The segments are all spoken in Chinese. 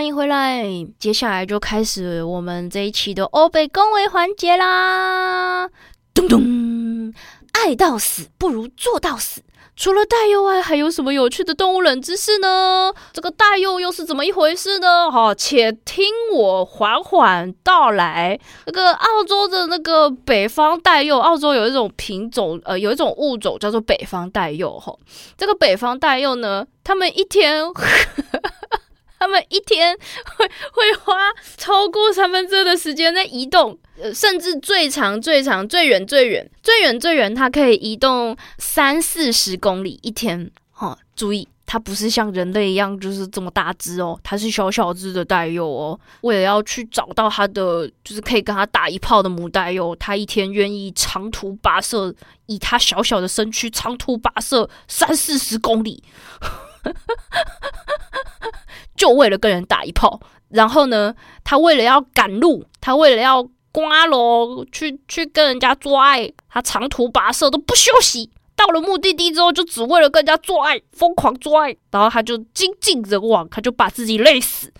哎，欢迎回来！接下来就开始我们这一期的欧北恭维环节啦。咚咚，爱到死不如做到死。除了大佑外，还有什么有趣的动物冷知识呢？这个大佑又是怎么一回事呢？哈，且听我缓缓道来。那个澳洲的那个北方大佑，澳洲有一种品种，呃，有一种物种叫做北方大佑。哈，这个北方大佑呢，他们一天。他们一天 会会花超过三分之二的时间在移动，呃，甚至最长最长最远最远最远最远，它可以移动三四十公里一天。哈，注意，它不是像人类一样就是这么大只哦，它是小小只的带幼哦。为了要去找到它的，就是可以跟它打一炮的母带幼，它一天愿意长途跋涉，以它小小的身躯长途跋涉三四十公里。就为了跟人打一炮，然后呢，他为了要赶路，他为了要刮罗去去跟人家做爱，他长途跋涉都不休息。到了目的地之后，就只为了跟人家做爱，疯狂做爱，然后他就精尽人亡，他就把自己累死。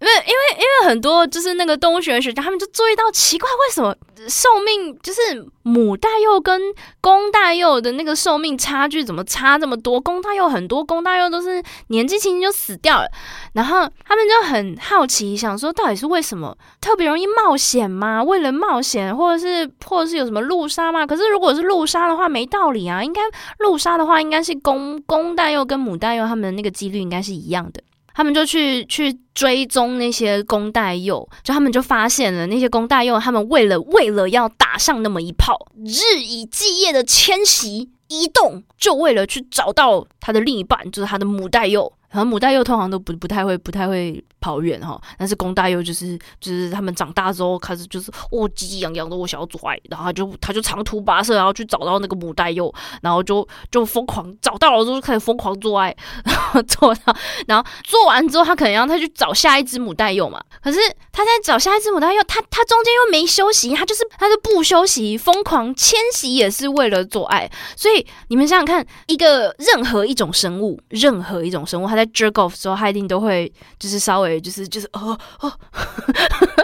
因为，因为，因为，很多就是那个动物学学家，他们就注意到奇怪，为什么寿命就是母大幼跟公大幼的那个寿命差距怎么差这么多？公大幼很多，公大幼都是年纪轻轻就死掉了。然后他们就很好奇，想说到底是为什么特别容易冒险吗？为了冒险，或者是或者是有什么路杀吗？可是如果是路杀的话，没道理啊！应该路杀的话，应该是公公大幼跟母大幼他们的那个几率应该是一样的。他们就去去追踪那些公代幼，就他们就发现了那些公代幼，他们为了为了要打上那么一炮，日以继夜的迁徙移动，就为了去找到他的另一半，就是他的母代幼。然后母代幼通常都不不太会不太会跑远哈，但是公代幼就是就是他们长大之后开始就是哦急急洋洋的我想要做爱，然后他就他就长途跋涉，然后去找到那个母代幼，然后就就疯狂找到了之后就开始疯狂做爱，然 后做到然后做完之后他可能让他去找下一只母代幼嘛，可是他在找下一只母他又，他他中间又没休息，他就是他就不休息，疯狂迁徙也是为了做爱，所以你们想想看，一个任何一种生物，任何一种生物，他在 jerk off 时候，他一定都会就是稍微就是就是哦哦，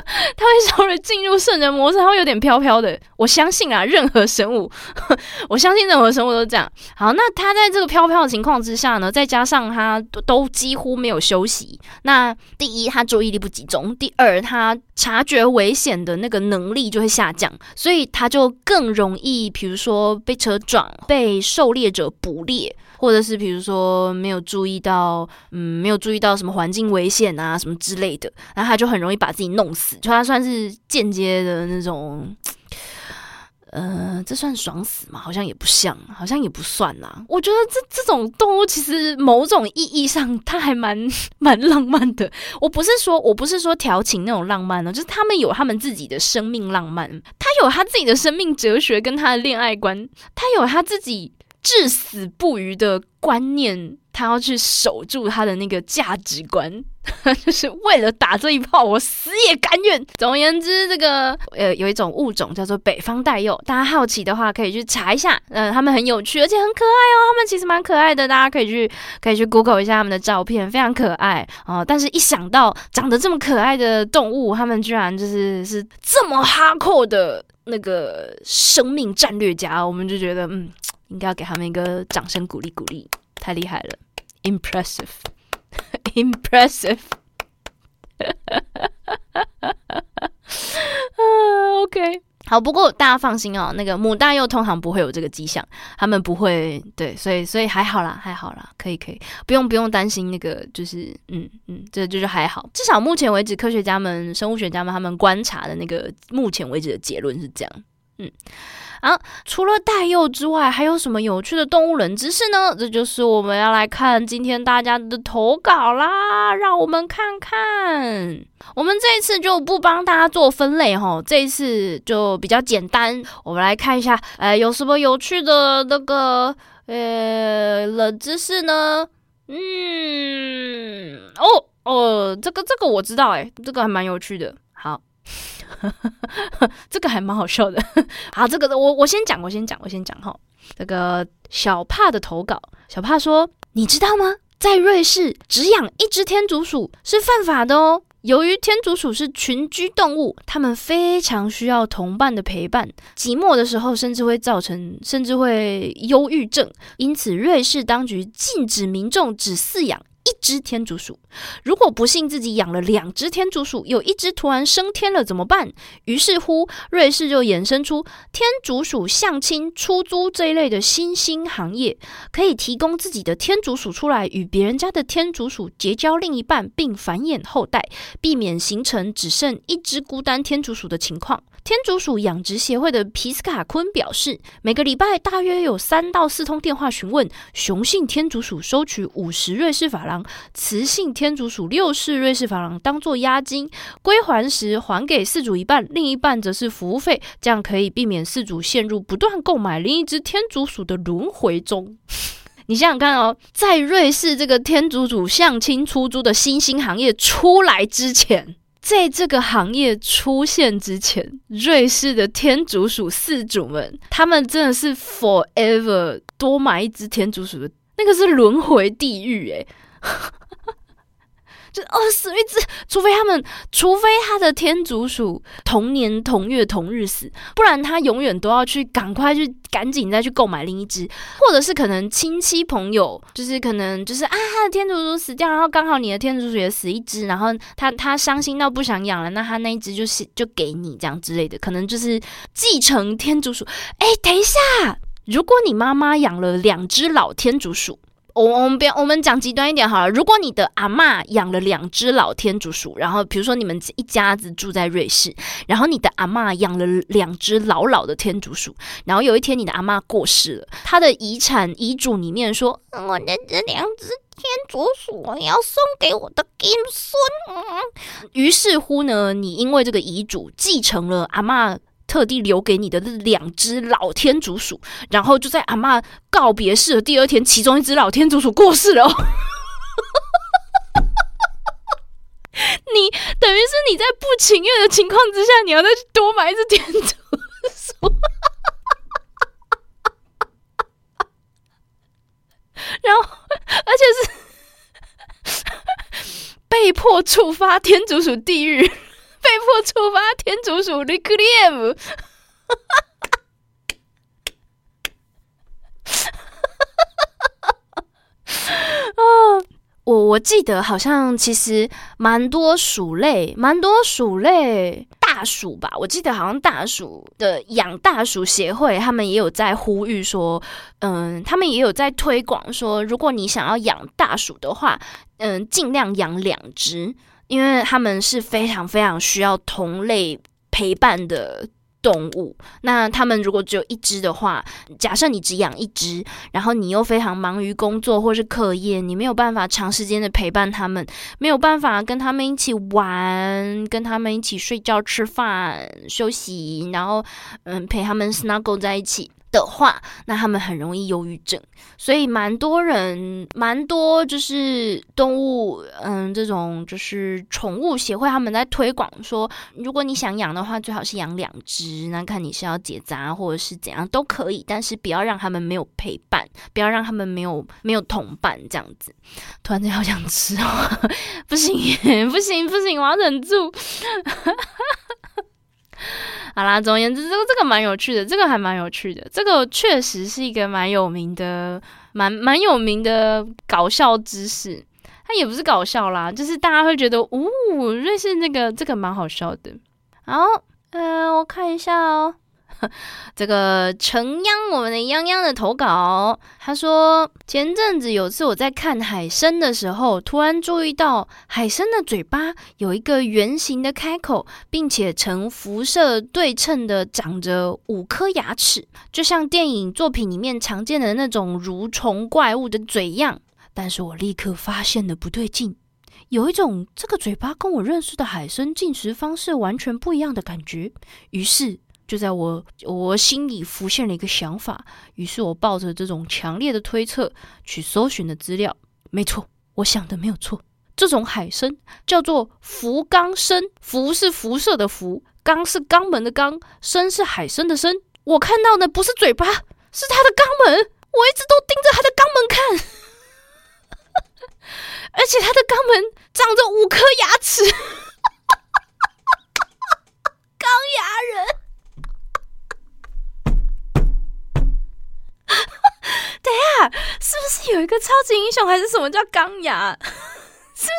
他会稍微进入圣人模式，他会有点飘飘的。我相信啊，任何生物，我相信任何生物都这样。好，那他在这个飘飘的情况之下呢，再加上他都几乎没有休息，那第一他注意力不集中，第二他察觉危险的那个能力就会下降，所以他就更容易，比如说被车撞，被狩猎者捕猎。或者是比如说没有注意到，嗯，没有注意到什么环境危险啊，什么之类的，然后他就很容易把自己弄死，就他算是间接的那种，呃，这算爽死吗？好像也不像，好像也不算啦。我觉得这这种动物其实某种意义上它还蛮蛮浪漫的。我不是说我不是说调情那种浪漫呢，就是他们有他们自己的生命浪漫，他有他自己的生命哲学跟他的恋爱观，他有他自己。至死不渝的观念，他要去守住他的那个价值观，就是为了打这一炮，我死也甘愿。总而言之，这个呃，有一种物种叫做北方带幼，大家好奇的话可以去查一下。嗯，他们很有趣，而且很可爱哦。他们其实蛮可爱的，大家可以去可以去 Google 一下他们的照片，非常可爱哦。但是一想到长得这么可爱的动物，他们居然就是是这么哈扣的那个生命战略家，我们就觉得嗯。应该要给他们一个掌声鼓励鼓励，太厉害了，impressive，impressive，啊，OK，好，不过大家放心哦，那个母大幼通常不会有这个迹象，他们不会，对，所以所以还好啦，还好啦，可以可以，不用不用担心那个，就是嗯嗯，这就是还好，至少目前为止，科学家们、生物学家们他们观察的那个目前为止的结论是这样，嗯。啊，除了大幼之外，还有什么有趣的动物冷知识呢？这就是我们要来看今天大家的投稿啦。让我们看看，我们这一次就不帮大家做分类哈，这一次就比较简单。我们来看一下，呃，有什么有趣的那个呃冷知识呢？嗯，哦哦，这个这个我知道，哎，这个还蛮有趣的。好。这个还蛮好笑的。好，这个我我先讲，我先讲，我先讲哈。这个小帕的投稿，小帕说：“你知道吗？在瑞士，只养一只天竺鼠是犯法的哦。由于天竺鼠是群居动物，它们非常需要同伴的陪伴，寂寞的时候甚至会造成，甚至会忧郁症。因此，瑞士当局禁止民众只饲养。”只天竺鼠，如果不幸自己养了两只天竺鼠，有一只突然升天了怎么办？于是乎，瑞士就衍生出天竺鼠相亲、出租这一类的新兴行业，可以提供自己的天竺鼠出来与别人家的天竺鼠结交另一半，并繁衍后代，避免形成只剩一只孤单天竺鼠的情况。天竺鼠养殖协会的皮斯卡昆表示，每个礼拜大约有三到四通电话询问，雄性天竺鼠收取五十瑞士法郎，雌性天竺鼠六世瑞士法郎当做押金，归还时还给饲主一半，另一半则是服务费，这样可以避免饲主陷入不断购买另一只天竺鼠的轮回中。你想想看哦，在瑞士这个天竺鼠相亲出租的新兴行业出来之前。在这个行业出现之前，瑞士的天竺鼠饲主们，他们真的是 forever 多买一只天竺鼠的，那个是轮回地狱诶。就饿死一只，除非他们，除非他的天竺鼠同年同月同日死，不然他永远都要去赶快去赶紧再去购买另一只，或者是可能亲戚朋友，就是可能就是啊他的天竺鼠死掉，然后刚好你的天竺鼠也死一只，然后他他伤心到不想养了，那他那一只就是就给你这样之类的，可能就是继承天竺鼠。哎，等一下，如果你妈妈养了两只老天竺鼠。我我们不要，我们讲极端一点好了。如果你的阿妈养了两只老天竺鼠，然后比如说你们一家子住在瑞士，然后你的阿妈养了两只老老的天竺鼠，然后有一天你的阿妈过世了，她的遗产遗嘱里面说，我的这两只天竺鼠我要送给我的金孙。于是乎呢，你因为这个遗嘱继承了阿妈。特地留给你的那两只老天竺鼠，然后就在阿妈告别式的第二天，其中一只老天竺鼠过世了。你等于是你在不情愿的情况之下，你要再去多买一只天竺鼠，然后而且是被迫触发天竺鼠地狱。被迫触发天竺鼠 reclaim，啊！我我记得好像其实蛮多鼠类，蛮多鼠类大鼠吧。我记得好像大鼠的养大鼠协会，他们也有在呼吁说，嗯，他们也有在推广说，如果你想要养大鼠的话，嗯，尽量养两只。因为他们是非常非常需要同类陪伴的动物，那他们如果只有一只的话，假设你只养一只，然后你又非常忙于工作或是课业，你没有办法长时间的陪伴他们，没有办法跟他们一起玩，跟他们一起睡觉、吃饭、休息，然后嗯陪他们 snuggle 在一起。的话，那他们很容易忧郁症，所以蛮多人，蛮多就是动物，嗯，这种就是宠物协会他们在推广说，如果你想养的话，最好是养两只，那看你是要结扎或者是怎样都可以，但是不要让他们没有陪伴，不要让他们没有没有同伴这样子。突然间好想吃哦，不行不行不行，我要忍住。好啦，总而言之，这个这个蛮有趣的，这个还蛮有趣的，这个确实是一个蛮有名的、蛮蛮有名的搞笑知识。它也不是搞笑啦，就是大家会觉得，哦，瑞士那个这个蛮好笑的。好，嗯，我看一下哦。这个程央，我们的央央的投稿，他说前阵子有次我在看海参的时候，突然注意到海参的嘴巴有一个圆形的开口，并且呈辐射对称的长着五颗牙齿，就像电影作品里面常见的那种蠕虫怪物的嘴样。但是我立刻发现了不对劲，有一种这个嘴巴跟我认识的海参进食方式完全不一样的感觉，于是。就在我我心里浮现了一个想法，于是我抱着这种强烈的推测去搜寻的资料。没错，我想的没有错，这种海参叫做福冈参，福是辐射的福，冈是肛门的肛，参是海参的参。我看到的不是嘴巴，是它的肛门。我一直都盯着它的肛门看，而且它的肛门长着五颗牙齿，钢牙人。等下，是不是有一个超级英雄，还是什么叫钢牙？是不是？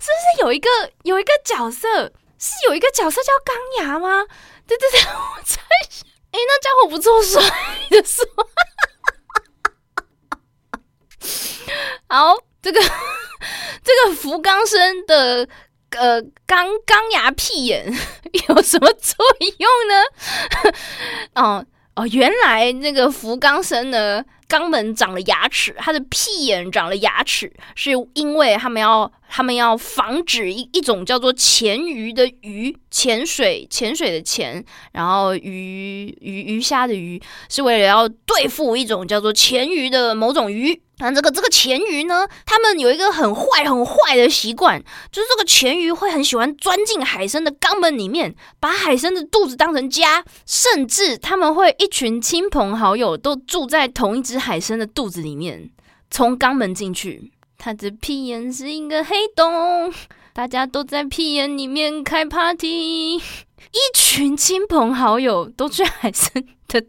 是不是有一个有一个角色是有一个角色叫钢牙吗？对对对，我猜一下。哎，那家伙不错，帅的说。好，这个这个福冈生的呃钢钢牙屁眼 有什么作用呢？哦哦，原来那个福冈生呢。肛门长了牙齿，他的屁眼长了牙齿，是因为他们要他们要防止一一种叫做潜鱼的鱼潜水潜水的潜，然后鱼鱼鱼虾的鱼，是为了要对付一种叫做潜鱼的某种鱼。那这个这个钳鱼呢？他们有一个很坏很坏的习惯，就是这个钳鱼会很喜欢钻进海参的肛门里面，把海参的肚子当成家，甚至他们会一群亲朋好友都住在同一只海参的肚子里面，从肛门进去。它的屁眼是一个黑洞，大家都在屁眼里面开 party，一群亲朋好友都去海参的。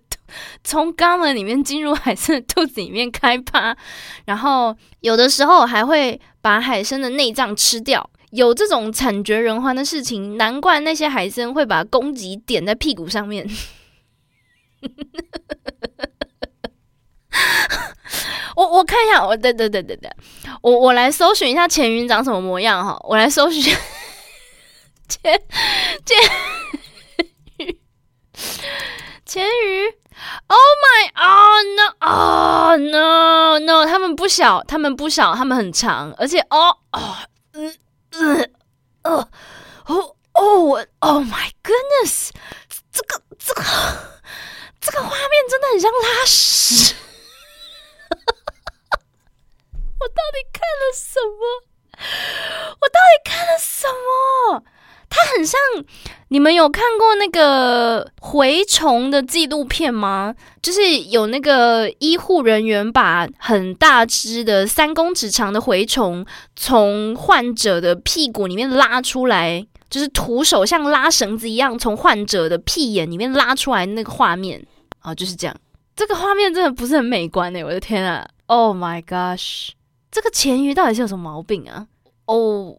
从肛门里面进入海参的肚子里面开趴，然后有的时候还会把海参的内脏吃掉，有这种惨绝人寰的事情，难怪那些海参会把攻击点在屁股上面。我我看一下，我对对对对对，我我来搜寻一下潜鱼长什么模样哈，我来搜寻潜潜鱼潜鱼。Oh my! Oh no! Oh no! No! 他们不小，他们不小，他们很长，而且哦哦嗯嗯哦哦哦我 Oh my goodness! 这个这个这个画面真的很像拉屎！我到底看了什么？我到底看了什么？它很像，你们有看过那个蛔虫的纪录片吗？就是有那个医护人员把很大只的三公尺长的蛔虫从患者的屁股里面拉出来，就是徒手像拉绳子一样从患者的屁眼里面拉出来那个画面啊，就是这样。这个画面真的不是很美观哎，我的天啊！Oh my gosh，这个钳鱼到底是有什么毛病啊？哦。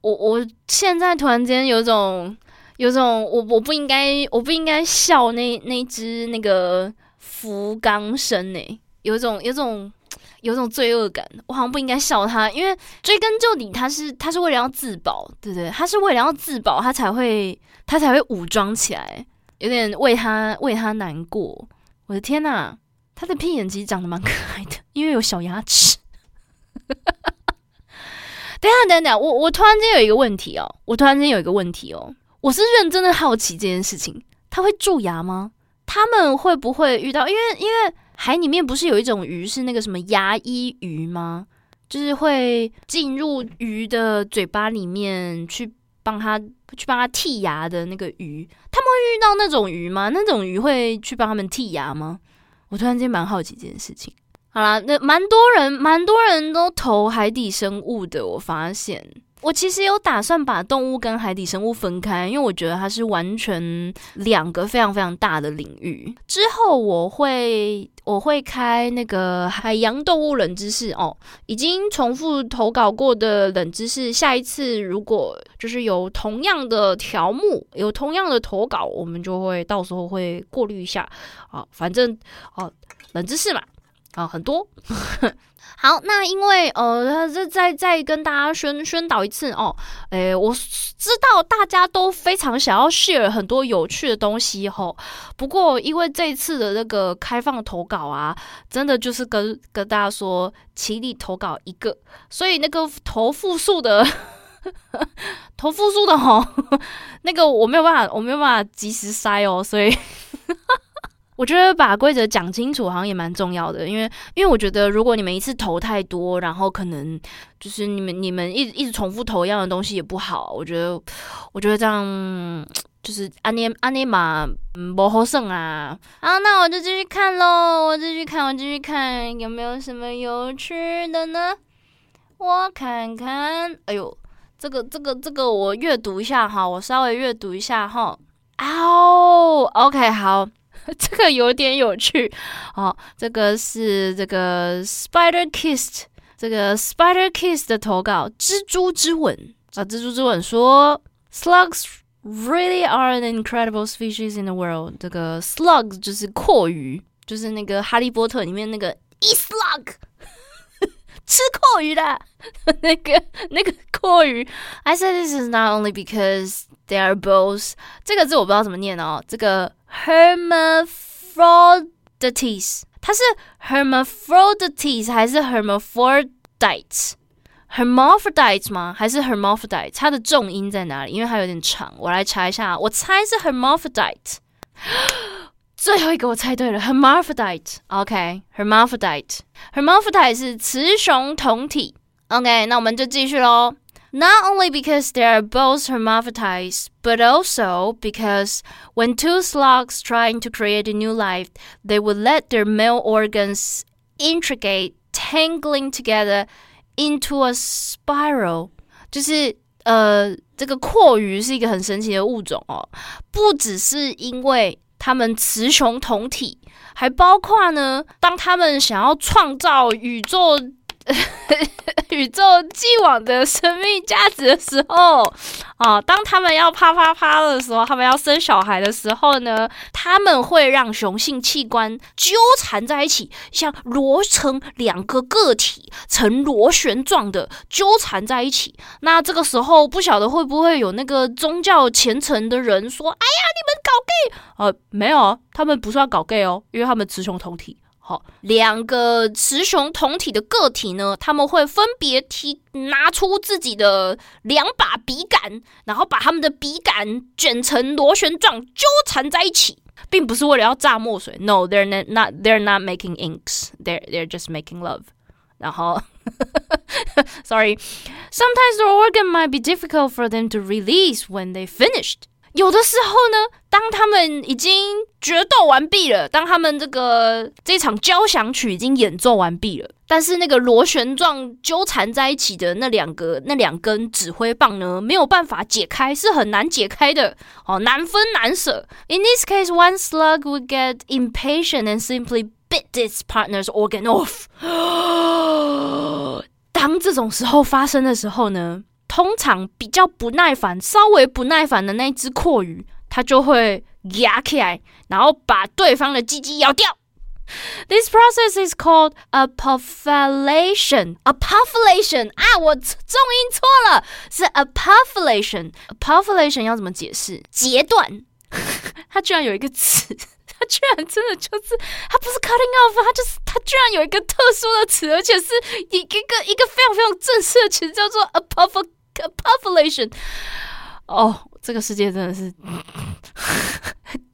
我我现在突然间有种有种我我不应该我不应该笑那那只那个福冈生呢，有种有种有种罪恶感，我好像不应该笑他，因为追根究底，他是他是为了要自保，对不对？他是为了要自保，他才会他才会武装起来，有点为他为他难过。我的天呐，他的屁眼其实长得蛮可爱的，因为有小牙齿。哈 等下，等等，我我突然间有一个问题哦，我突然间有一个问题哦，我是认真的好奇这件事情，它会蛀牙吗？他们会不会遇到？因为因为海里面不是有一种鱼是那个什么牙医鱼吗？就是会进入鱼的嘴巴里面去帮他去帮他剔牙的那个鱼，他们会遇到那种鱼吗？那种鱼会去帮他们剔牙吗？我突然间蛮好奇这件事情。好啦，那蛮多人，蛮多人都投海底生物的。我发现，我其实有打算把动物跟海底生物分开，因为我觉得它是完全两个非常非常大的领域。之后我会我会开那个海洋动物冷知识哦，已经重复投稿过的冷知识，下一次如果就是有同样的条目，有同样的投稿，我们就会到时候会过滤一下啊，反正哦，冷知识嘛。啊，很多。好，那因为呃，再再再跟大家宣宣导一次哦。诶，我知道大家都非常想要 share 很多有趣的东西吼。不过因为这次的那个开放投稿啊，真的就是跟跟大家说，请你投稿一个，所以那个投复数的 投复数的吼，那个我没有办法，我没有办法及时筛哦，所以。我觉得把规则讲清楚好像也蛮重要的，因为因为我觉得如果你们一次投太多，然后可能就是你们你们一一直重复投一样的东西也不好。我觉得我觉得这样就是安尼安尼嘛，嗯，不好胜啊。好，那我就继续看喽，我继续看，我继续看有没有什么有趣的呢？我看看，哎呦，这个这个这个我阅读一下哈，我稍微阅读一下哈。哦，OK，好。这个有点有趣哦，这个是这个 Spider Kiss 这个 Spider Kiss 的投稿，蜘蛛之吻啊，蜘蛛之吻说，Slugs really are an incredible species in the world。这个 Slugs 就是阔鱼，就是那个哈利波特里面那个 E Slug 吃阔鱼的那个那个阔鱼。I said this is not only because they are both 这个字我不知道怎么念哦，这个。Hermaphrodites，它是 hermaphrodites 还是 hermaphrodites？hermaphrodites 吗？还是 hermaphrodites？它的重音在哪里？因为它有点长，我来查一下。我猜是 hermaphrodite。最后一个我猜对了，hermaphrodite。OK，hermaphrodite。hermaphrodite 是雌雄同体。OK，那我们就继续喽。not only because they are both hermaphrodites, but also because when two slugs trying to create a new life, they would let their male organs intricate tangling together into a spiral，就是呃，这个阔鱼是一个很神奇的物种哦，不只是因为它们雌雄同体，还包括呢，当他们想要创造宇宙。 宇宙既往的生命价值的时候，啊，当他们要啪啪啪的时候，他们要生小孩的时候呢，他们会让雄性器官纠缠在一起，像螺成两个个体，呈螺旋状的纠缠在一起。那这个时候，不晓得会不会有那个宗教虔诚的人说：“哎呀，你们搞 gay？” 呃，没有，他们不是要搞 gay 哦，因为他们雌雄同体。好，两个雌雄同体的个体呢，他们会分别提拿出自己的两把笔杆，然后把他们的笔杆卷成螺旋状，纠缠在一起，并不是为了要榨墨水。No，they're not. They're not making inks. They're they're just making love. 然后，Sorry. Sometimes the organ might be difficult for them to release when they finished. 有的时候呢，当他们已经决斗完毕了，当他们这个这场交响曲已经演奏完毕了，但是那个螺旋状纠缠在一起的那两个那两根指挥棒呢，没有办法解开，是很难解开的哦，难分难舍。In this case, one slug would get impatient and simply bit its partner's organ off。当这种时候发生的时候呢？通常比较不耐烦、稍微不耐烦的那只阔鱼，它就会压起来，然后把对方的鸡鸡咬掉。This process is called a puffulation. A puffulation 啊，我重音错了，是 a puffulation。puffulation 要怎么解释？截断。它居然有一个词，它居然真的就是，它不是 cutting off，它就是它居然有一个特殊的词，而且是一一个一个非常非常正式的词，叫做 a puff。Population，哦，这个世界真的是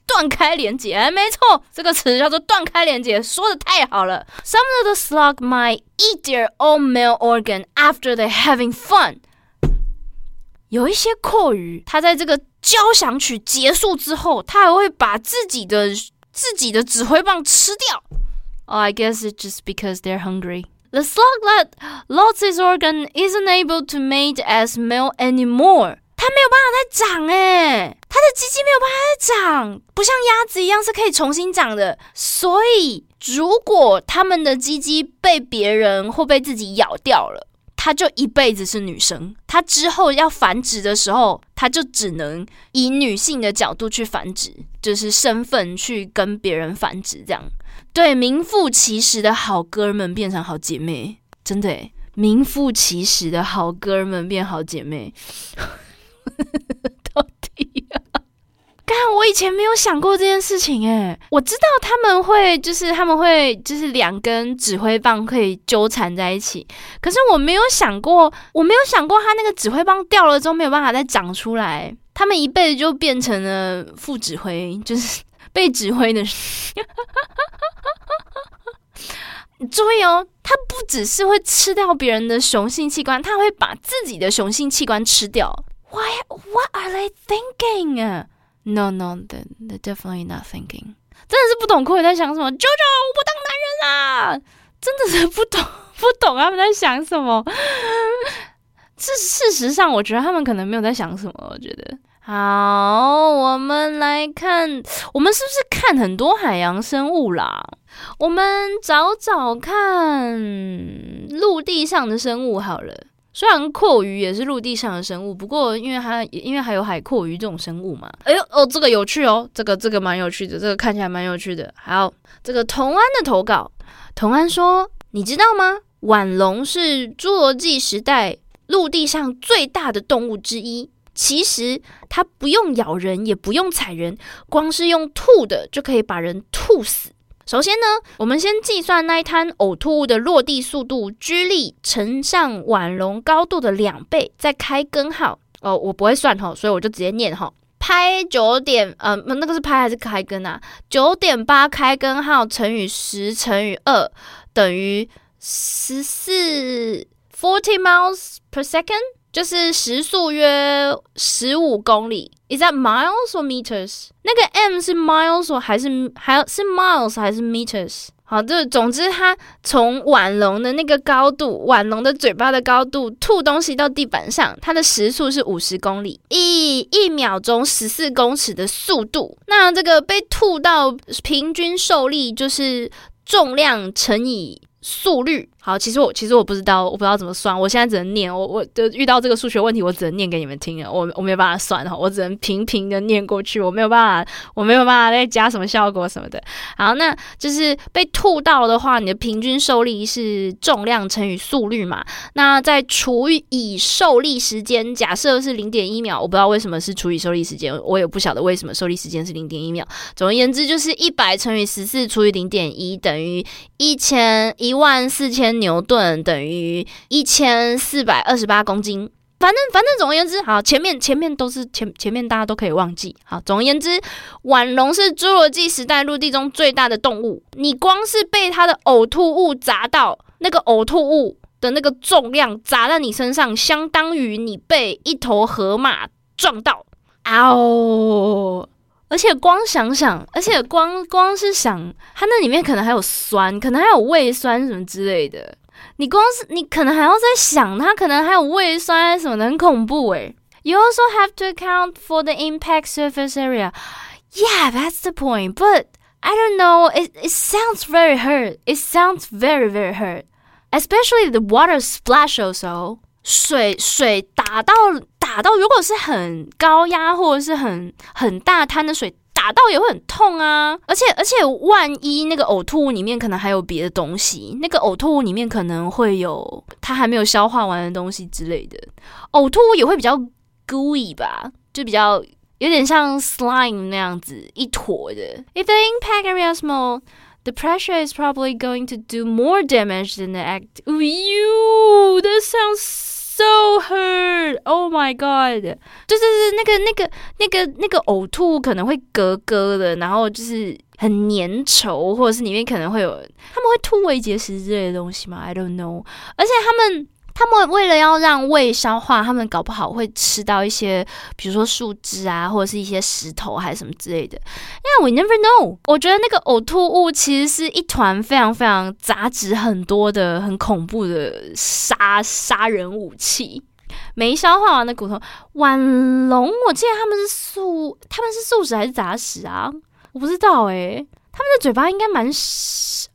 断开连接，没错，这个词叫做断开连接，说的太好了。Some of the slug might eat their own male organ after they having fun。有一些阔鱼，它在这个交响曲结束之后，它还会把自己的自己的指挥棒吃掉。Oh, I guess it's just because they're hungry. The slug that lost its organ isn't able to mate as male anymore. 它没有办法再长诶，它的鸡鸡没有办法再长，不像鸭子一样是可以重新长的。所以，如果它们的鸡鸡被别人或被自己咬掉了，它就一辈子是女生。它之后要繁殖的时候，它就只能以女性的角度去繁殖，就是身份去跟别人繁殖这样。对，名副其实的好哥们变成好姐妹，真的，名副其实的好哥们变好姐妹。到底啊？刚我以前没有想过这件事情，诶，我知道他们会，就是他们会，就是两根指挥棒可以纠缠在一起，可是我没有想过，我没有想过，他那个指挥棒掉了之后没有办法再长出来，他们一辈子就变成了副指挥，就是。被指挥的人。注意哦，他不只是会吃掉别人的雄性器官，他会把自己的雄性器官吃掉。Why? What are they thinking? No, no, they they definitely not thinking. 真的是不懂酷在想什么。舅舅，我不当男人啦！真的是不懂，不懂他们在想什么。是事实上，我觉得他们可能没有在想什么。我觉得好，我们来看，我们是不是看很多海洋生物啦？我们找找看陆地上的生物好了。虽然阔鱼也是陆地上的生物，不过因为它因为还有海阔鱼这种生物嘛。哎呦哦，这个有趣哦，这个这个蛮有趣的，这个看起来蛮有趣的。好这个同安的投稿，同安说：“你知道吗？腕龙是侏罗纪时代陆地上最大的动物之一。其实它不用咬人，也不用踩人，光是用吐的就可以把人吐死。”首先呢，我们先计算那一滩呕吐物的落地速度，G 力乘上碗龙高度的两倍，再开根号。哦，我不会算哈，所以我就直接念哈。拍九点，呃，那个是拍还是开根啊？九点八开根号乘以十乘以二等于十四，forty miles per second。就是时速约十五公里，is that miles or meters？那个 m 是 miles 还是还是 miles 还是 meters？好，这总之它从碗龙的那个高度，碗龙的嘴巴的高度吐东西到地板上，它的时速是五十公里，一一秒钟十四公尺的速度。那这个被吐到平均受力就是重量乘以速率。好，其实我其实我不知道，我不知道怎么算，我现在只能念。我我的遇到这个数学问题，我只能念给你们听了。我我没有办法算哈，我只能平平的念过去，我没有办法，我没有办法再加什么效果什么的。好，那就是被吐到的话，你的平均受力是重量乘以速率嘛？那再除以受力时间，假设是零点一秒，我不知道为什么是除以受力时间，我也不晓得为什么受力时间是零点一秒。总而言之，就是一百乘以十四除以零点一等于一千一万四千。牛顿等于一千四百二十八公斤。反正反正，总而言之，好，前面前面都是前前面大家都可以忘记。好，总而言之，腕龙是侏罗纪时代陆地中最大的动物。你光是被它的呕吐物砸到，那个呕吐物的那个重量砸在你身上，相当于你被一头河马撞到。嗷！而且光想想，而且光光是想，它那里面可能还有酸，可能还有胃酸什么之类的。你光是你可能还要在想，它可能还有胃酸什么的，很恐怖诶。You also have to account for the impact surface area. Yeah, that's the point. But I don't know. It it sounds very hurt. It sounds very very hurt, especially the water splash also. 水水打到打到，如果是很高压或者是很很大滩的水，打到也会很痛啊！而且而且，万一那个呕吐物里面可能还有别的东西，那个呕吐物里面可能会有它还没有消化完的东西之类的，呕吐物也会比较 gooey 吧，就比较有点像 slime 那样子一坨的。If the impact area is small, the pressure is probably going to do more damage than the act. You, that sounds. So hurt! Oh my god! 就是是那个那个那个那个呕吐可能会咯咯的，然后就是很粘稠，或者是里面可能会有他们会吐胃结石之类的东西吗？I don't know. 而且他们。他们为了要让胃消化，他们搞不好会吃到一些，比如说树枝啊，或者是一些石头还是什么之类的。因为 we never know。我觉得那个呕吐物其实是一团非常非常杂质很多的、很恐怖的杀杀人武器。没消化完的骨头，晚龙，我记得他们是素，他们是素食还是杂食啊？我不知道诶。他们的嘴巴应该蛮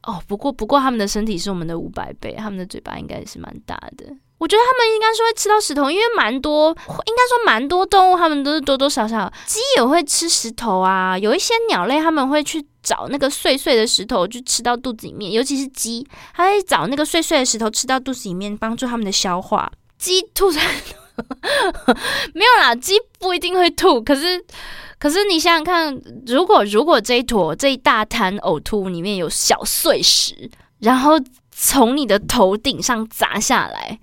哦，不过不过他们的身体是我们的五百倍，他们的嘴巴应该是蛮大的。我觉得他们应该是会吃到石头，因为蛮多，应该说蛮多动物，他们都是多多少少，鸡也会吃石头啊。有一些鸟类他们会去找那个碎碎的石头，去吃到肚子里面，尤其是鸡，它会找那个碎碎的石头吃到肚子里面，帮助他们的消化。鸡突然没有啦，鸡不一定会吐，可是。可是你想想看，如果如果这一坨这一大滩呕吐里面有小碎石，然后从你的头顶上砸下来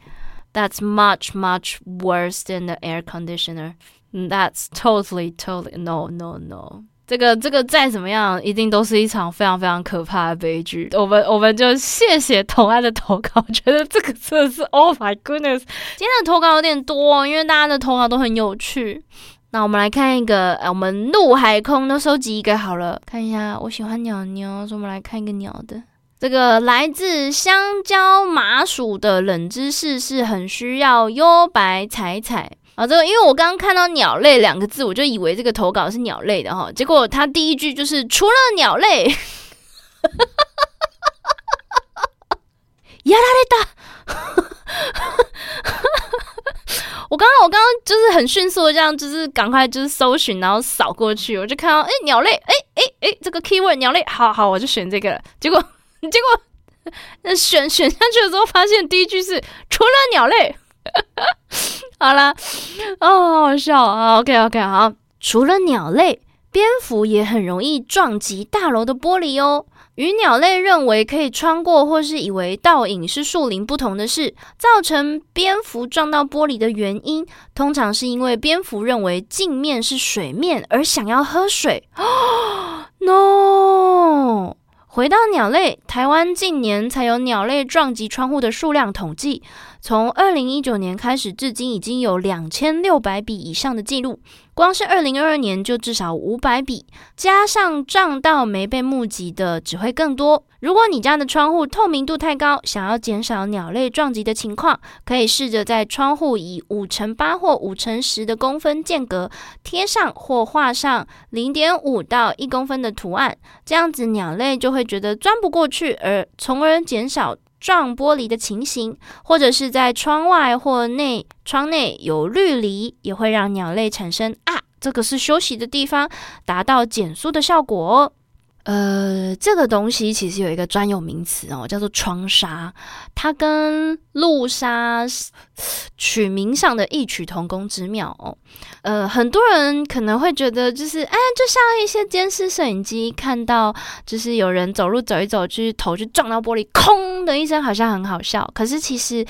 ，That's much much worse than the air conditioner. That's totally totally no no no. 这个这个再怎么样，一定都是一场非常非常可怕的悲剧。我们我们就谢谢同安的投稿，觉得这个真的是 Oh my goodness！今天的投稿有点多，因为大家的投稿都很有趣。那我们来看一个，呃，我们陆海空都收集一个好了，看一下。我喜欢鸟鸟，所以我们来看一个鸟的。这个来自香蕉麻薯的冷知识是很需要幽白彩彩啊。这个因为我刚刚看到鸟类两个字，我就以为这个投稿是鸟类的哈。结果他第一句就是除了鸟类，亚拉雷达。我刚刚，我刚刚就是很迅速的这样，就是赶快就是搜寻，然后扫过去，我就看到哎鸟类，哎哎哎这个 keyword 鸟类，好好我就选这个。结果结果那选选下去的时候，发现第一句是除了鸟类，好了，哦好笑啊，OK OK 好，除了鸟类，蝙蝠也很容易撞击大楼的玻璃哦。与鸟类认为可以穿过或是以为倒影是树林不同的是，造成蝙蝠撞到玻璃的原因，通常是因为蝙蝠认为镜面是水面而想要喝水。哦 No。回到鸟类，台湾近年才有鸟类撞击窗户的数量统计，从二零一九年开始至今，已经有两千六百笔以上的记录。光是二零二二年就至少五百笔，加上撞到没被募集的，只会更多。如果你家的窗户透明度太高，想要减少鸟类撞击的情况，可以试着在窗户以五乘八或五乘十的公分间隔贴上或画上零点五到一公分的图案，这样子鸟类就会觉得钻不过去，而从而减少撞玻璃的情形。或者是在窗外或内窗内有绿篱，也会让鸟类产生啊，这个是休息的地方，达到减速的效果哦。呃，这个东西其实有一个专有名词哦，叫做窗纱。它跟路纱取名上的异曲同工之妙哦。呃，很多人可能会觉得，就是哎，就像一些监视摄影机看到，就是有人走路走一走，就是头就撞到玻璃，空的一声，好像很好笑。可是其实，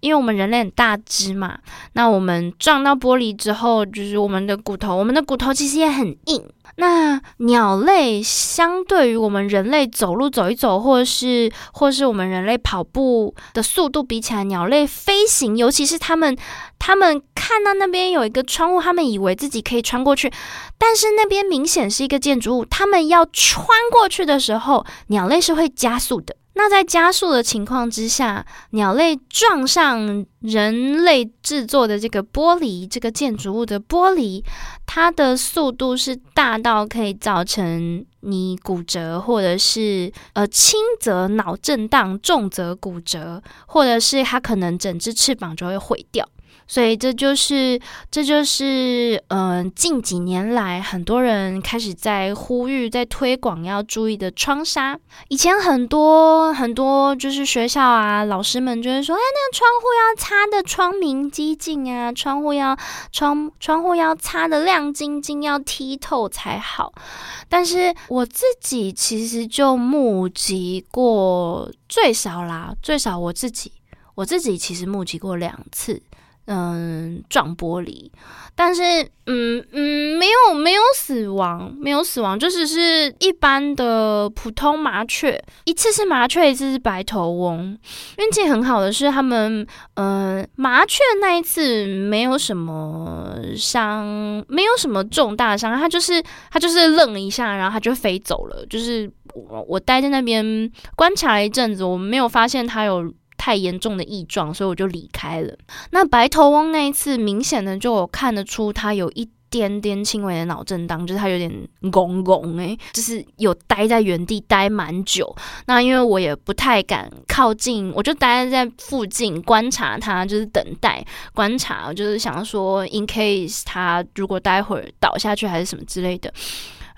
因为我们人类很大只嘛，那我们撞到玻璃之后，就是我们的骨头，我们的骨头其实也很硬。那鸟类相对于我们人类走路走一走，或是或是我们人类跑步的速度比起来，鸟类飞行，尤其是它们，它们看到那边有一个窗户，它们以为自己可以穿过去，但是那边明显是一个建筑物，它们要穿过去的时候，鸟类是会加速的。那在加速的情况之下，鸟类撞上人类制作的这个玻璃，这个建筑物的玻璃，它的速度是大到可以造成你骨折，或者是呃轻则脑震荡，重则骨折，或者是它可能整只翅膀就会毁掉。所以这就是，这就是，嗯，近几年来很多人开始在呼吁、在推广要注意的窗纱。以前很多很多就是学校啊，老师们就会说，哎，那个窗户要擦的窗明几净啊，窗户要窗窗户要擦的亮晶晶，要剔透才好。但是我自己其实就目击过最少啦，最少我自己我自己其实目击过两次。嗯，撞玻璃，但是嗯嗯，没有没有死亡，没有死亡，就只是一般的普通麻雀，一次是麻雀，一次是白头翁。运气很好的是，他们呃麻雀那一次没有什么伤，没有什么重大伤，它就是它就是愣了一下，然后它就飞走了。就是我我待在那边观察了一阵子，我没有发现它有。太严重的异状，所以我就离开了。那白头翁那一次，明显的就看得出他有一点点轻微的脑震荡，就是他有点拱拱诶，就是有待在原地待蛮久。那因为我也不太敢靠近，我就待在附近观察他，就是等待观察，就是想说，in case 他如果待会儿倒下去还是什么之类的。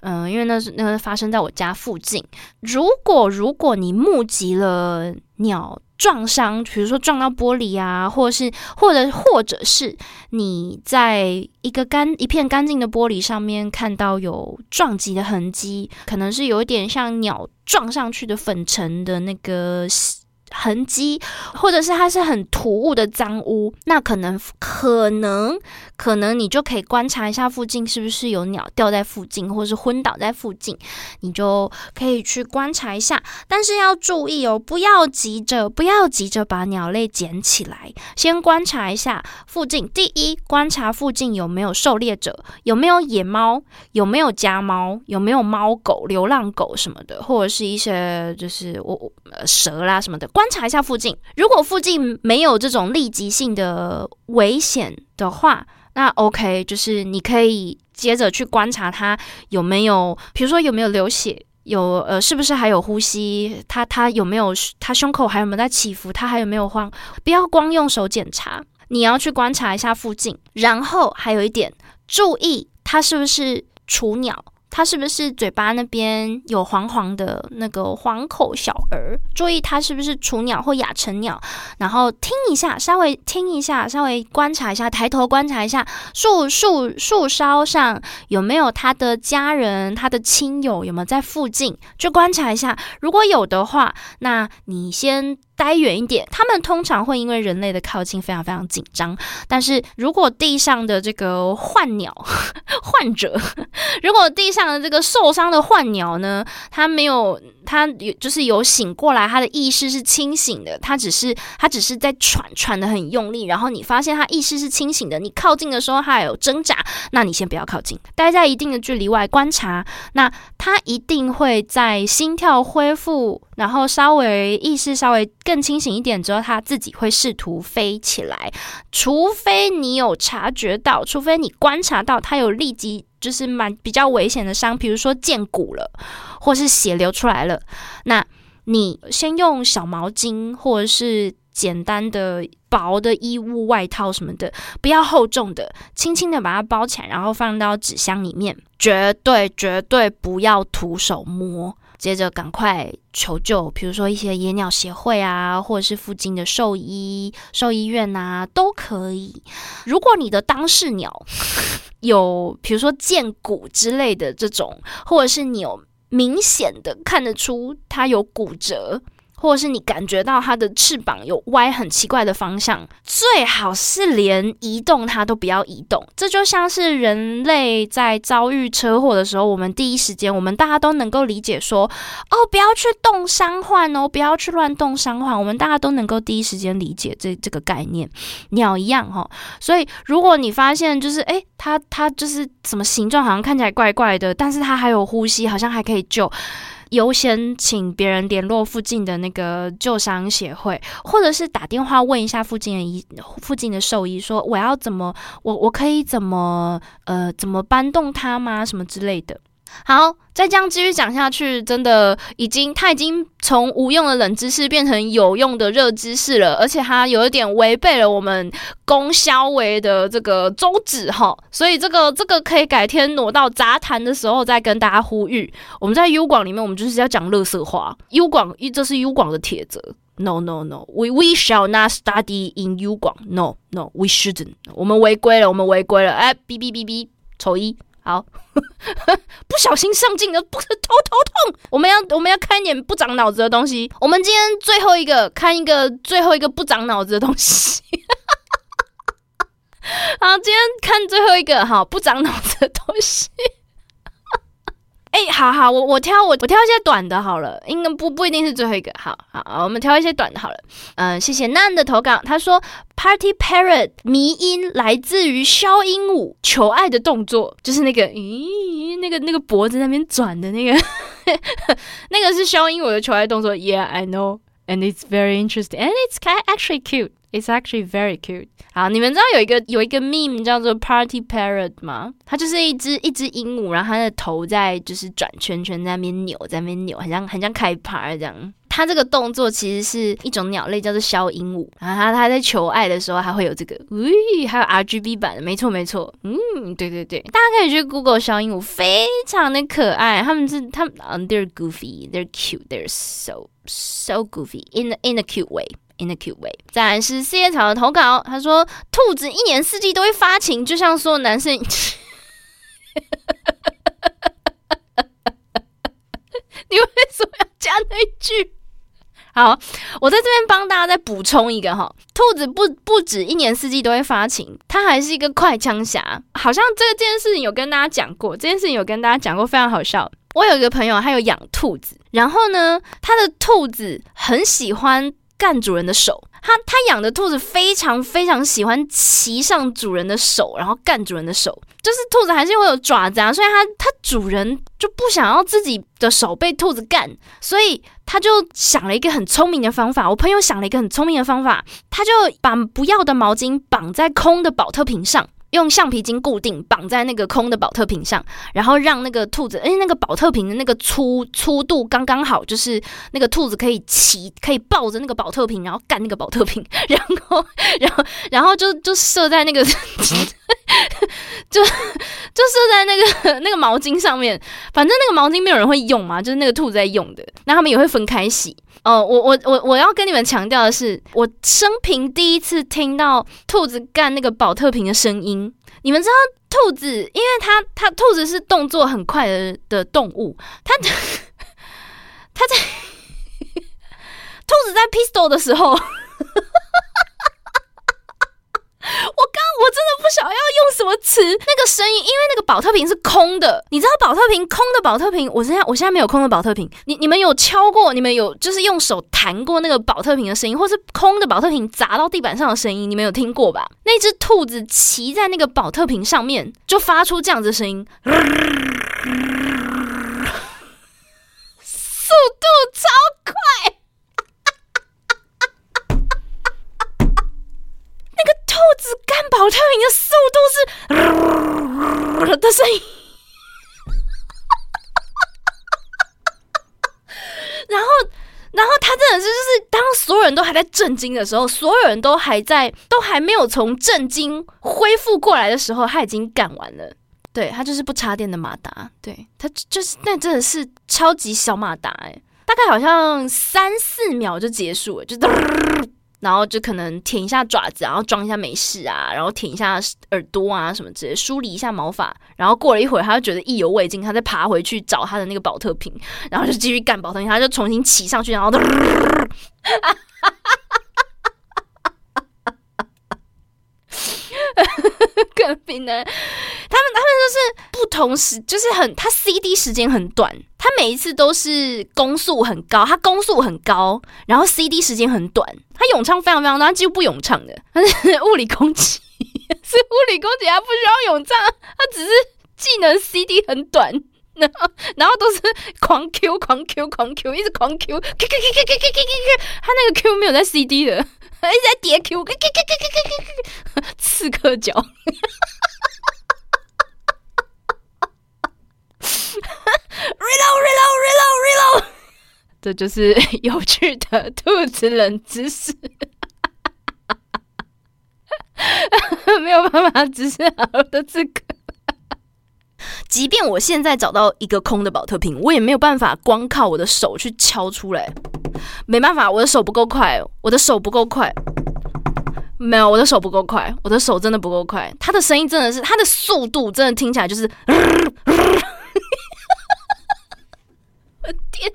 嗯，因为那是那个发生在我家附近。如果如果你目击了鸟撞伤，比如说撞到玻璃啊，或者是或者或者是你在一个干一片干净的玻璃上面看到有撞击的痕迹，可能是有一点像鸟撞上去的粉尘的那个痕迹，或者是它是很突兀的脏污，那可能可能可能你就可以观察一下附近是不是有鸟掉在附近，或是昏倒在附近，你就可以去观察一下。但是要注意哦，不要急着不要急着把鸟类捡起来，先观察一下附近。第一，观察附近有没有狩猎者，有没有野猫，有没有家猫，有没有猫狗、流浪狗什么的，或者是一些就是我呃蛇啦什么的，观察一下附近。如果附近没有这种立即性的危险的话，那 OK，就是你可以接着去观察它有没有，比如说有没有流血，有呃是不是还有呼吸，它它有没有它胸口还有没有在起伏，它还有没有慌，不要光用手检查，你要去观察一下附近。然后还有一点，注意它是不是雏鸟。它是不是嘴巴那边有黄黄的那个黄口小儿？注意它是不是雏鸟或亚成鸟。然后听一下，稍微听一下，稍微观察一下，抬头观察一下树树树梢上有没有它的家人、它的亲友有没有在附近，就观察一下。如果有的话，那你先。待远一点，他们通常会因为人类的靠近非常非常紧张。但是如果地上的这个患鸟 患者，如果地上的这个受伤的患鸟呢，它没有。他有就是有醒过来，他的意识是清醒的，他只是他只是在喘，喘的很用力。然后你发现他意识是清醒的，你靠近的时候他还有挣扎，那你先不要靠近，待在一定的距离外观察。那他一定会在心跳恢复，然后稍微意识稍微更清醒一点之后，他自己会试图飞起来。除非你有察觉到，除非你观察到他有立即。就是蛮比较危险的伤，比如说见骨了，或是血流出来了，那你先用小毛巾或者是简单的薄的衣物、外套什么的，不要厚重的，轻轻的把它包起来，然后放到纸箱里面，绝对绝对不要徒手摸。接着赶快求救，比如说一些野鸟协会啊，或者是附近的兽医、兽医院啊，都可以。如果你的当事鸟 有，比如说剑骨之类的这种，或者是你有明显的看得出它有骨折。或者是你感觉到它的翅膀有歪很奇怪的方向，最好是连移动它都不要移动。这就像是人类在遭遇车祸的时候，我们第一时间，我们大家都能够理解说，哦，不要去动伤患哦，不要去乱动伤患。我们大家都能够第一时间理解这这个概念。鸟一样哈，所以如果你发现就是，诶，它它就是什么形状好像看起来怪怪的，但是它还有呼吸，好像还可以救。优先请别人联络附近的那个救伤协会，或者是打电话问一下附近的医附近的兽医，说我要怎么我我可以怎么呃怎么搬动它吗？什么之类的。好，再这样继续讲下去，真的已经，它已经从无用的冷知识变成有用的热知识了，而且它有一点违背了我们供销为的这个宗旨哈，所以这个这个可以改天挪到杂谈的时候再跟大家呼吁。我们在 U 广里面，我们就是要讲乐色话，U 广这是 U 广的铁则，No No No，We We shall not study in U 广，No No，We shouldn't，我们违规了，我们违规了，哎，哔哔哔哔，丑一。好，不小心上镜了，不是头头痛。我们要我们要看一点不长脑子的东西。我们今天最后一个看一个最后一个不长脑子的东西。好，今天看最后一个哈不长脑子的东西。哎，好好，我我挑我我挑一些短的好了，应该不不一定是最后一个。好好，我们挑一些短的好了。嗯，谢谢 nan 的投稿，他说 Party Parrot 迷音来自于肖鹦鹉求爱的动作，就是那个咦，那个那个脖子那边转的那个，那个是肖鹦鹉的求爱动作。Yeah, I know, and it's very interesting, and it's kind actually cute. It's actually very cute. 好，你们知道有一个有一个 meme 叫做 Party Parrot 吗？它就是一只一只鹦鹉，然后它的头在就是转圈圈，在那边扭，在那边扭，很像很像开趴这样。它这个动作其实是一种鸟类，叫做枭鹦鹉。然后它它在求爱的时候，还会有这个，喂，还有 RGB 版的，没错没错。嗯，对对对，大家可以去 Google 枭鹦鹉，非常的可爱。他们是他们，they're goofy，they're cute，they're so so goofy in the in a cute way。In a cute way。再来是四叶草的投稿，他说：“兔子一年四季都会发情，就像说男生。”你为什么要加那句？好，我在这边帮大家再补充一个哈，兔子不不止一年四季都会发情，它还是一个快枪侠。好像这件事情有跟大家讲过，这件事情有跟大家讲过，非常好笑。我有一个朋友，他有养兔子，然后呢，他的兔子很喜欢干主人的手。他他养的兔子非常非常喜欢骑上主人的手，然后干主人的手。就是兔子还是会有爪子啊，所以它它主人就不想要自己的手被兔子干，所以他就想了一个很聪明的方法。我朋友想了一个很聪明的方法，他就把不要的毛巾绑在空的保特瓶上。用橡皮筋固定，绑在那个空的保特瓶上，然后让那个兔子，哎，那个保特瓶的那个粗粗度刚刚好，就是那个兔子可以骑，可以抱着那个保特瓶，然后干那个保特瓶，然后，然后，然后就就射在那个，就就射在那个那个毛巾上面。反正那个毛巾没有人会用嘛，就是那个兔子在用的，那他们也会分开洗。哦，我我我我要跟你们强调的是，我生平第一次听到兔子干那个保特瓶的声音。你们知道兔子，因为它它兔子是动作很快的的动物，它它在 兔子在 pistol 的时候。我刚我真的不晓要用什么词，那个声音，因为那个保特瓶是空的，你知道保特瓶空的保特瓶，我现在我现在没有空的保特瓶，你 你们有敲过，你们有就是用手弹过那个保特瓶的声音，或是空的保特瓶砸到地板上的声音，你们有听过吧？那只兔子骑在那个保特瓶上面，就发出这样子的声音，速度超快。兔兔子干保特瓶的速度是的声音，然后，然后他真的是就是当所有人都还在震惊的时候，所有人都还在都还没有从震惊恢复过来的时候，他已经干完了。对他就是不插电的马达，对他就是那真的是超级小马达哎，大概好像三四秒就结束了，就。然后就可能舔一下爪子，然后装一下没事啊，然后舔一下耳朵啊什么之类，梳理一下毛发。然后过了一会儿，他就觉得意犹未尽，他再爬回去找他的那个保特瓶，然后就继续干保特瓶，他就重新骑上去，然后都。更冰的，他们他们就是不同时，就是很他 CD 时间很短，他每一次都是攻速很高，他攻速很高，然后 CD 时间很短，他咏唱非常非常，他几乎不咏唱的，他是物理攻击，是物理攻击，他不需要咏唱，他只是技能 CD 很短。然后，然后都是狂 Q、狂 Q、狂 Q，一直狂 Q，Q Q Q Q Q Q Q Q，他那个 Q 没有在 CD 的，一直在叠 Q，Q Q Q Q Q Q，刺客脚，这就是 有趣的兔子冷知识，没有办法只是好的这个。即便我现在找到一个空的保特瓶，我也没有办法光靠我的手去敲出来。没办法，我的手不够快，我的手不够快。没有，我的手不够快，我的手真的不够快。他的声音真的是，他的速度真的听起来就是，我天！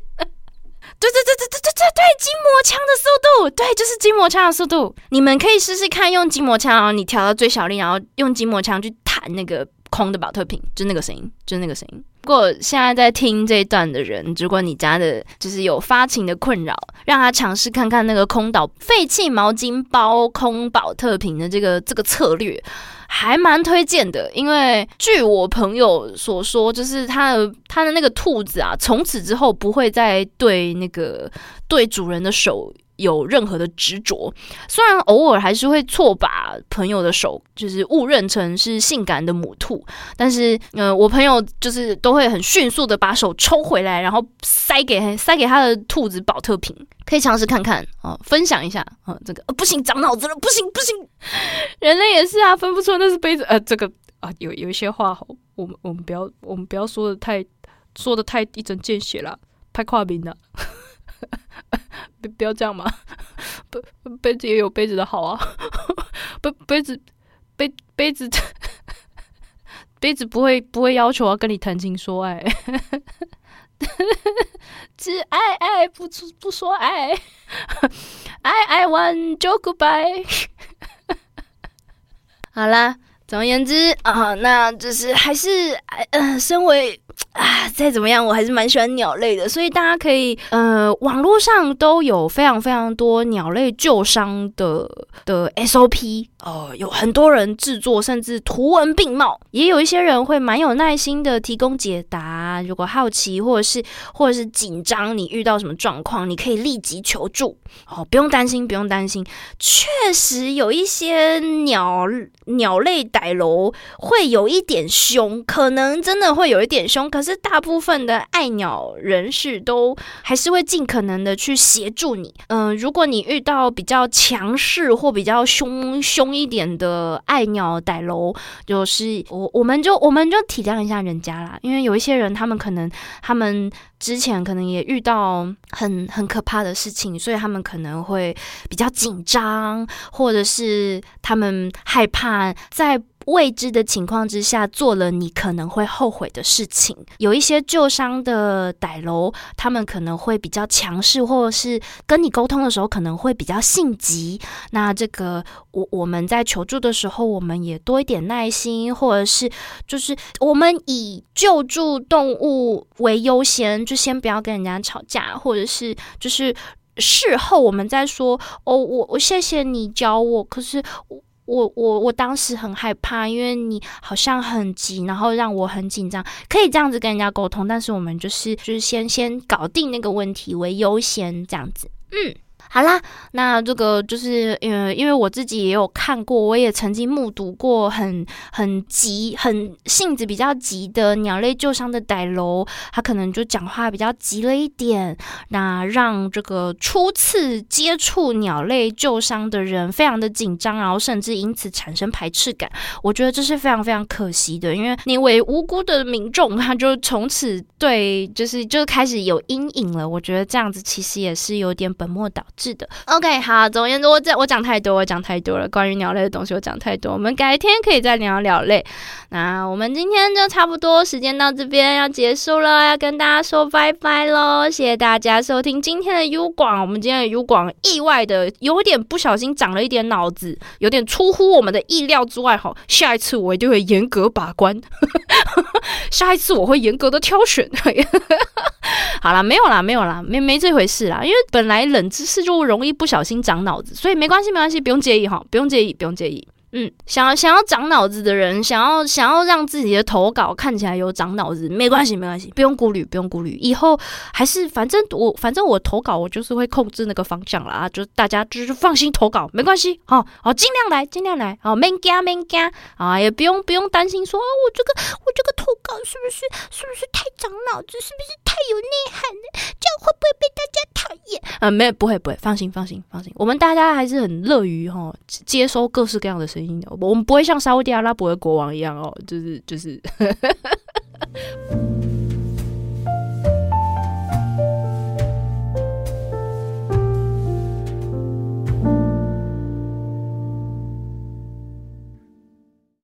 对对对对对对对对，筋膜枪的速度，对，就是筋膜枪的速度。你们可以试试看，用筋膜枪，然后你调到最小力，然后用筋膜枪去弹那个。空的保特瓶，就那个声音，就那个声音。如果现在在听这一段的人，如果你家的就是有发情的困扰，让他尝试看看那个空岛废弃毛巾包空保特瓶的这个这个策略，还蛮推荐的。因为据我朋友所说，就是他的他的那个兔子啊，从此之后不会再对那个对主人的手。有任何的执着，虽然偶尔还是会错把朋友的手就是误认成是性感的母兔，但是呃，我朋友就是都会很迅速的把手抽回来，然后塞给塞给他的兔子保特瓶，可以尝试看看啊，分享一下啊，这个不行，长脑子了，不行不行，人类也是啊，分不出那是杯子，呃，这个啊，有有一些话，我们我们不要我们不要说的太说的太一针见血了，太跨名了。不不要这样嘛，杯杯子也有杯子的好啊，杯杯子杯杯子 杯子不会不会要求要跟你谈情说爱，只爱爱不不说爱，爱爱完就 goodbye。好啦，总而言之啊，那就是还是呃，身为。啊，再怎么样，我还是蛮喜欢鸟类的，所以大家可以，呃，网络上都有非常非常多鸟类救伤的的 SOP 哦，有很多人制作，甚至图文并茂，也有一些人会蛮有耐心的提供解答。如果好奇或者是或者是紧张，你遇到什么状况，你可以立即求助哦，不用担心，不用担心。确实有一些鸟鸟类歹楼会有一点凶，可能真的会有一点凶，可是大部分的爱鸟人士都还是会尽可能的去协助你。嗯，如果你遇到比较强势或比较凶凶一点的爱鸟歹楼，就是我我们就我们就体谅一下人家啦，因为有一些人他们可能他们之前可能也遇到很很可怕的事情，所以他们可能会比较紧张，或者是他们害怕在。未知的情况之下做了你可能会后悔的事情，有一些旧伤的歹楼，他们可能会比较强势，或者是跟你沟通的时候可能会比较性急。那这个我我们在求助的时候，我们也多一点耐心，或者是就是我们以救助动物为优先，就先不要跟人家吵架，或者是就是事后我们再说哦，我我谢谢你教我，可是我。我我当时很害怕，因为你好像很急，然后让我很紧张。可以这样子跟人家沟通，但是我们就是就是先先搞定那个问题为优先，这样子，嗯。好啦，那这个就是呃，因为我自己也有看过，我也曾经目睹过很很急、很性子比较急的鸟类救伤的歹楼，他可能就讲话比较急了一点，那让这个初次接触鸟类救伤的人非常的紧张，然后甚至因此产生排斥感。我觉得这是非常非常可惜的，因为你为无辜的民众，他就从此对就是就开始有阴影了。我觉得这样子其实也是有点本末倒置。是的，OK，好。总而言之，我这我讲太多，我讲太多了。关于鸟类的东西，我讲太多。我们改天可以再聊鸟类。那我们今天就差不多时间到这边要结束了，要跟大家说拜拜喽！谢谢大家收听今天的 U 广。我们今天的 U 广意外的有点不小心长了一点脑子，有点出乎我们的意料之外。哈，下一次我一定会严格把关。下一次我会严格的挑选。好了，没有啦，没有啦，没没这回事啦。因为本来冷知识就。不容易不小心长脑子，所以没关系，没关系，不用介意哈，不用介意，不用介意。嗯，想要想要长脑子的人，想要想要让自己的投稿看起来有长脑子，没关系，没关系，不用顾虑，不用顾虑。以后还是反正我反正我投稿，我就是会控制那个方向了啊，就大家就是放心投稿，没关系，好好尽量来，尽量来，好，没加没加啊，也不用不用担心说啊，我这个我这个投稿是不是是不是太长脑子，是不是太有内涵了？这样会不会被大家讨厌？啊，没有，不会不会，放心放心放心，我们大家还是很乐于哈接收各式各样的声音。我们不会像沙特阿拉伯的国王一样哦，就是就是。